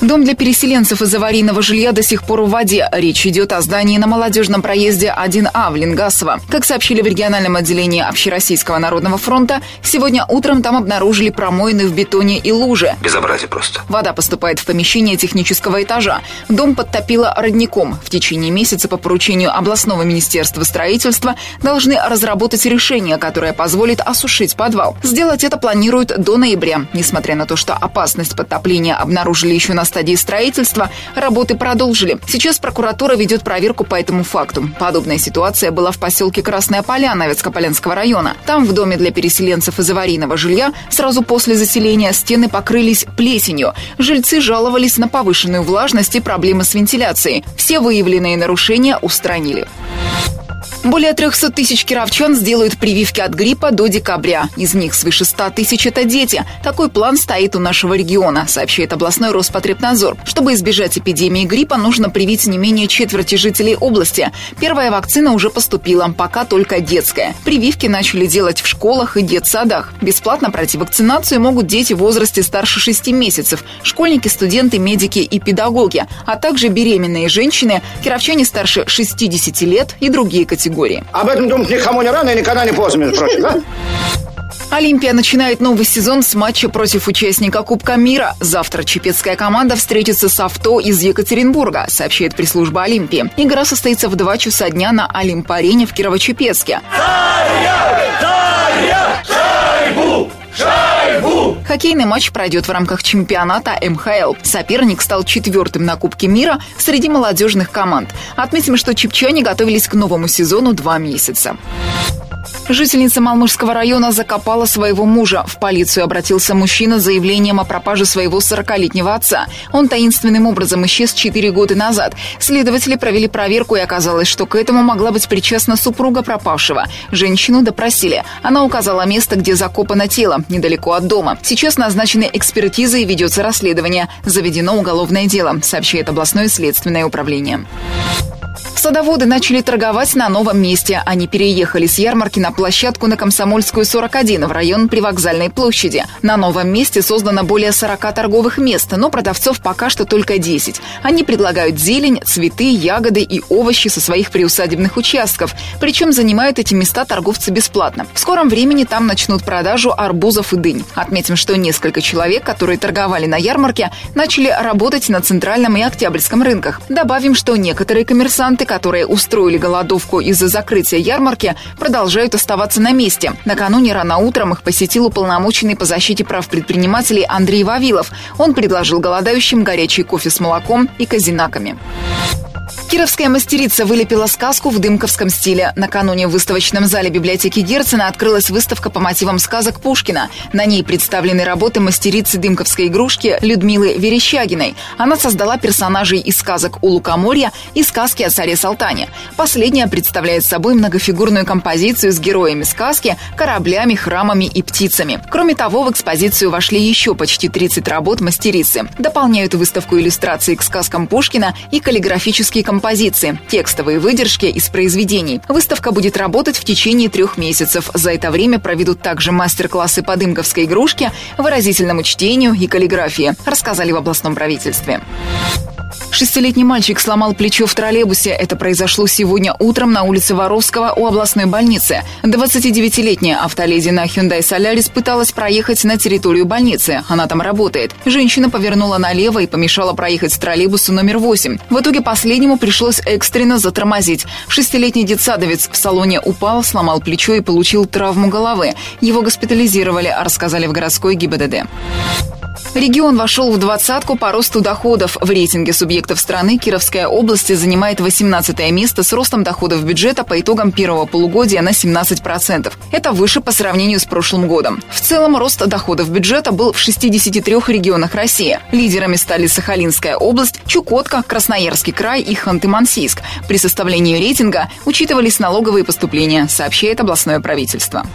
Дом для переселенцев из аварийного жилья до сих пор в воде. Речь идет о здании на молодежном проезде 1А в Ленгасово. Как сообщили в региональном отделении Общероссийского народного фронта, сегодня утром там обнаружили промоины в бетоне и луже. Безобразие просто. Вода поступает в помещение технического этажа. Дом подтопило родником. В течение месяца по поручению областного министерства строительства должны разработать решение, которое позволит осушить подвал. Сделать это планируют до ноября. Несмотря на то, что опасность подтопления обнаружили еще на стадии строительства, работы продолжили. Сейчас прокуратура ведет проверку по этому факту. Подобная ситуация была в поселке Красная Поляна Вецкополянского района. Там, в доме для переселенцев из аварийного жилья, сразу после заселения стены покрылись плесенью. Жильцы жаловались на повышенную влажность и проблемы с вентиляцией. Все выявленные нарушения устранили. Более 300 тысяч кировчан сделают прививки от гриппа до декабря. Из них свыше 100 тысяч – это дети. Такой план стоит у нашего региона, сообщает областной Роспотребнадзор. Чтобы избежать эпидемии гриппа, нужно привить не менее четверти жителей области. Первая вакцина уже поступила, пока только детская. Прививки начали делать в школах и детсадах. Бесплатно пройти вакцинацию могут дети в возрасте старше 6 месяцев, школьники, студенты, медики и педагоги, а также беременные женщины, кировчане старше 60 лет и другие категории категории. Об этом думать никому не рано и никогда не поздно, между прочим, да? Олимпия начинает новый сезон с матча против участника Кубка мира. Завтра чепецкая команда встретится с авто из Екатеринбурга, сообщает пресс-служба Олимпии. Игра состоится в 2 часа дня на Олимп-арене в Кирово-Чепецке. Хоккейный матч пройдет в рамках чемпионата МХЛ. Соперник стал четвертым на Кубке мира среди молодежных команд. Отметим, что чепчане готовились к новому сезону два месяца. Жительница Малмышского района закопала своего мужа. В полицию обратился мужчина с заявлением о пропаже своего 40-летнего отца. Он таинственным образом исчез 4 года назад. Следователи провели проверку и оказалось, что к этому могла быть причастна супруга пропавшего. Женщину допросили. Она указала место, где закопано тело, недалеко от дома. Сейчас назначены экспертизы и ведется расследование. Заведено уголовное дело, сообщает областное следственное управление. Садоводы начали торговать на новом месте. Они переехали с ярмарки на площадку на Комсомольскую 41 в район Привокзальной площади. На новом месте создано более 40 торговых мест, но продавцов пока что только 10. Они предлагают зелень, цветы, ягоды и овощи со своих приусадебных участков. Причем занимают эти места торговцы бесплатно. В скором времени там начнут продажу арбузов и дынь. Отметим, что несколько человек, которые торговали на ярмарке, начали работать на Центральном и Октябрьском рынках. Добавим, что некоторые коммерсанты которые устроили голодовку из-за закрытия ярмарки, продолжают оставаться на месте. Накануне рано утром их посетил уполномоченный по защите прав предпринимателей Андрей Вавилов. Он предложил голодающим горячий кофе с молоком и казинаками. Кировская мастерица вылепила сказку в дымковском стиле. Накануне в выставочном зале библиотеки Герцена открылась выставка по мотивам сказок Пушкина. На ней представлены работы мастерицы дымковской игрушки Людмилы Верещагиной. Она создала персонажей из сказок у Лукоморья и сказки о царе Салтане. Последняя представляет собой многофигурную композицию с героями сказки, кораблями, храмами и птицами. Кроме того, в экспозицию вошли еще почти 30 работ мастерицы. Дополняют выставку иллюстрации к сказкам Пушкина и каллиграфические композиции композиции, текстовые выдержки из произведений. Выставка будет работать в течение трех месяцев. За это время проведут также мастер-классы по дымковской игрушке, выразительному чтению и каллиграфии, рассказали в областном правительстве. Шестилетний мальчик сломал плечо в троллейбусе. Это произошло сегодня утром на улице Воровского у областной больницы. 29-летняя автоледи на Hyundai Solaris пыталась проехать на территорию больницы. Она там работает. Женщина повернула налево и помешала проехать троллейбусу номер 8. В итоге последнему пришлось экстренно затормозить. Шестилетний детсадовец в салоне упал, сломал плечо и получил травму головы. Его госпитализировали, рассказали в городской ГИБДД. Регион вошел в двадцатку по росту доходов. В рейтинге субъектов страны Кировская область занимает 18 место с ростом доходов бюджета по итогам первого полугодия на 17%. Это выше по сравнению с прошлым годом. В целом рост доходов бюджета был в 63 регионах России. Лидерами стали Сахалинская область, Чукотка, Красноярский край и Ханты-Мансийск. При составлении рейтинга учитывались налоговые поступления, сообщает областное правительство.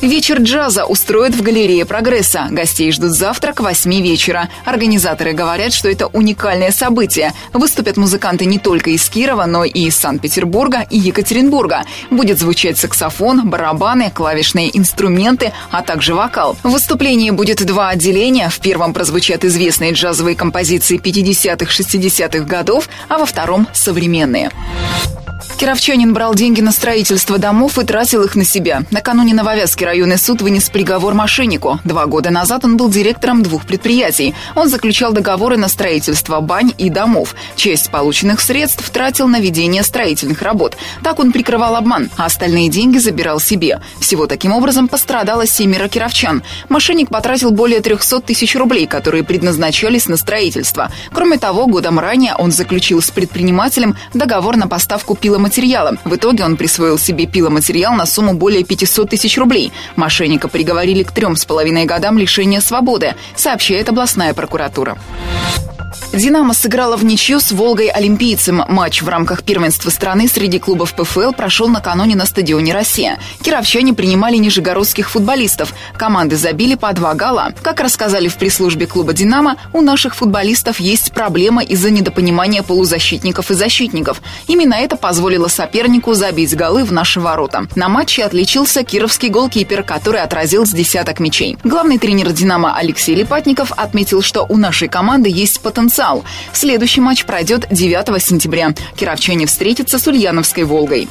Вечер джаза устроят в галерее «Прогресса». Гостей ждут завтра к 8 вечера. Организаторы говорят, что это уникальное событие. Выступят музыканты не только из Кирова, но и из Санкт-Петербурга и Екатеринбурга. Будет звучать саксофон, барабаны, клавишные инструменты, а также вокал. В выступлении будет два отделения. В первом прозвучат известные джазовые композиции 50-х-60-х годов, а во втором – современные. Кировчанин брал деньги на строительство домов и тратил их на себя. Накануне Нововязский районный суд вынес приговор мошеннику. Два года назад он был директором двух предприятий. Он заключал договоры на строительство бань и домов. Часть полученных средств тратил на ведение строительных работ. Так он прикрывал обман, а остальные деньги забирал себе. Всего таким образом пострадало семеро кировчан. Мошенник потратил более 300 тысяч рублей, которые предназначались на строительство. Кроме того, годом ранее он заключил с предпринимателем договор на поставку пиломатериалов материала. В итоге он присвоил себе пиломатериал на сумму более 500 тысяч рублей. Мошенника приговорили к трем с половиной годам лишения свободы, сообщает областная прокуратура. «Динамо» сыграла в ничью с «Волгой Олимпийцем». Матч в рамках первенства страны среди клубов ПФЛ прошел накануне на стадионе «Россия». Кировчане принимали нижегородских футболистов. Команды забили по два гола. Как рассказали в пресс-службе клуба «Динамо», у наших футболистов есть проблема из-за недопонимания полузащитников и защитников. Именно это позволило сопернику забить голы в наши ворота. На матче отличился кировский голкипер, который отразил с десяток мячей. Главный тренер «Динамо» Алексей Липатников отметил, что у нашей команды есть потенциал потенциал. Следующий матч пройдет 9 сентября. Кировчане встретятся с Ульяновской «Волгой».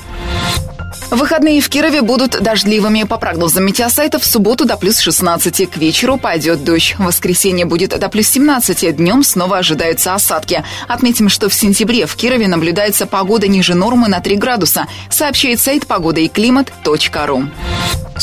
Выходные в Кирове будут дождливыми. По прогнозам метеосайта, в субботу до плюс 16. К вечеру пойдет дождь. В воскресенье будет до плюс 17. Днем снова ожидаются осадки. Отметим, что в сентябре в Кирове наблюдается погода ниже нормы на 3 градуса, сообщает сайт погода и климат.ру.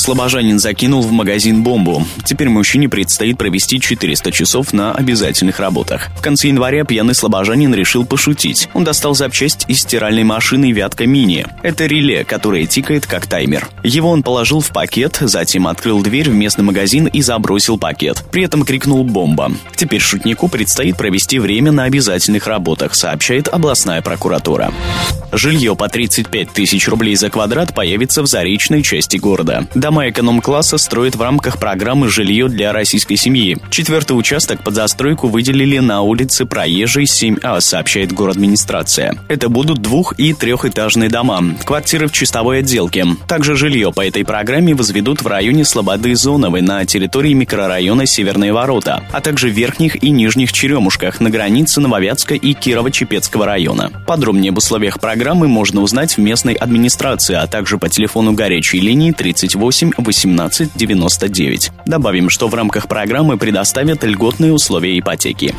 Слобожанин закинул в магазин бомбу. Теперь мужчине предстоит провести 400 часов на обязательных работах. В конце января пьяный слобожанин решил пошутить. Он достал запчасть из стиральной машины «Вятка Мини». Это реле, которое тикает как таймер. Его он положил в пакет, затем открыл дверь в местный магазин и забросил пакет. При этом крикнул «бомба». Теперь шутнику предстоит провести время на обязательных работах, сообщает областная прокуратура. Жилье по 35 тысяч рублей за квадрат появится в заречной части города. Дома эконом-класса строят в рамках программы «Жилье для российской семьи». Четвертый участок под застройку выделили на улице Проезжей 7А, сообщает город-администрация. Это будут двух- и трехэтажные дома, квартиры в чистовой отделке. Также жилье по этой программе возведут в районе Слободы Зоновой на территории микрорайона Северные Ворота, а также Верхних и Нижних Черемушках на границе Нововятска и Кирово-Чепецкого района. Подробнее об условиях программы можно узнать в местной администрации, а также по телефону горячей линии 38 8 18 99. Добавим, что в рамках программы предоставят льготные условия ипотеки.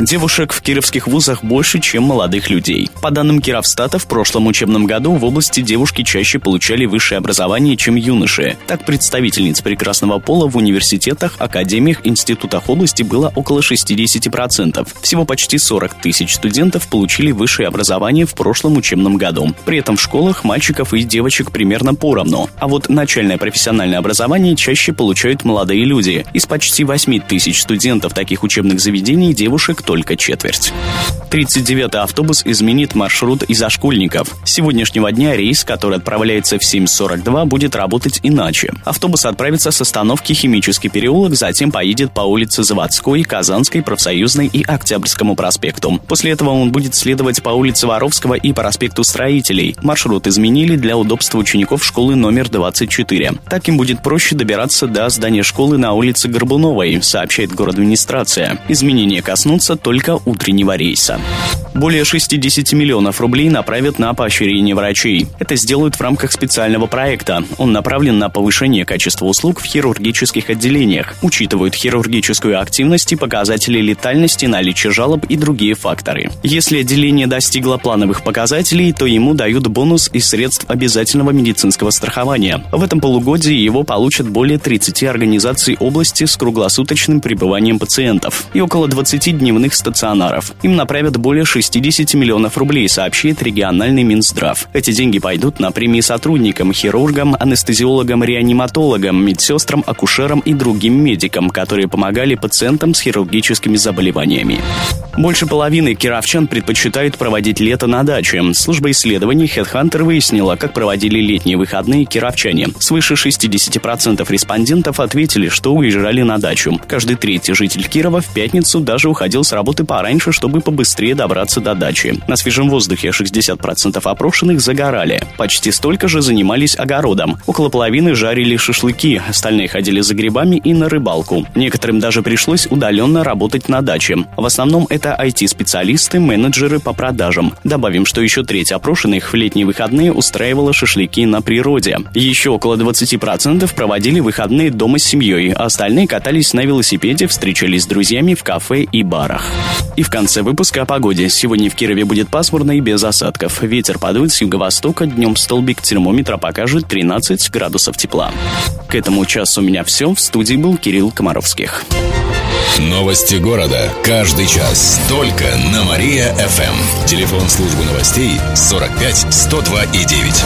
Девушек в кировских вузах больше, чем молодых людей. По данным Кировстата, в прошлом учебном году в области девушки чаще получали высшее образование, чем юноши. Так, представительниц прекрасного пола в университетах, академиях, институтах области было около 60%. Всего почти 40 тысяч студентов получили высшее образование в прошлом учебном году. При этом в школах мальчиков и девочек примерно поровну. А вот начальное профессиональное образование чаще получают молодые люди. Из почти 8 тысяч студентов таких учебных заведений девушек только четверть. 39-й автобус изменит маршрут из-за школьников. С сегодняшнего дня рейс, который отправляется в 7.42, будет работать иначе. Автобус отправится с остановки Химический переулок, затем поедет по улице Заводской, Казанской, Профсоюзной и Октябрьскому проспекту. После этого он будет следовать по улице Воровского и по проспекту Строителей. Маршрут изменили для удобства учеников школы номер 24. Так им будет проще добираться до здания школы на улице Горбуновой, сообщает город администрация. Изменения коснутся только утреннего рейса. Более 60 миллионов рублей направят на поощрение врачей. Это сделают в рамках специального проекта. Он направлен на повышение качества услуг в хирургических отделениях. Учитывают хирургическую активность и показатели летальности, наличие жалоб и другие факторы. Если отделение достигло плановых показателей, то ему дают бонус из средств обязательного медицинского страхования. В этом полугодии его получат более 30 организаций области с круглосуточным пребыванием пациентов и около 20 дневных дневных Им направят более 60 миллионов рублей, сообщит региональный Минздрав. Эти деньги пойдут на премии сотрудникам, хирургам, анестезиологам, реаниматологам, медсестрам, акушерам и другим медикам, которые помогали пациентам с хирургическими заболеваниями. Больше половины кировчан предпочитают проводить лето на даче. Служба исследований HeadHunter выяснила, как проводили летние выходные кировчане. Свыше 60% респондентов ответили, что уезжали на дачу. Каждый третий житель Кирова в пятницу даже уходил с работы пораньше, чтобы побыстрее добраться до дачи. На свежем воздухе 60% опрошенных загорали. Почти столько же занимались огородом. Около половины жарили шашлыки, остальные ходили за грибами и на рыбалку. Некоторым даже пришлось удаленно работать на даче. В основном это IT-специалисты, менеджеры по продажам. Добавим, что еще треть опрошенных в летние выходные устраивала шашлыки на природе. Еще около 20% проводили выходные дома с семьей, а остальные катались на велосипеде, встречались с друзьями в кафе и барах. И в конце выпуска о погоде. Сегодня в Кирове будет пасмурно и без осадков. Ветер подует с юго-востока, днем столбик термометра покажет 13 градусов тепла. К этому часу у меня все. В студии был Кирилл Комаровских. Новости города. Каждый час. Только на Мария-ФМ. Телефон службы новостей 45 102 и 9.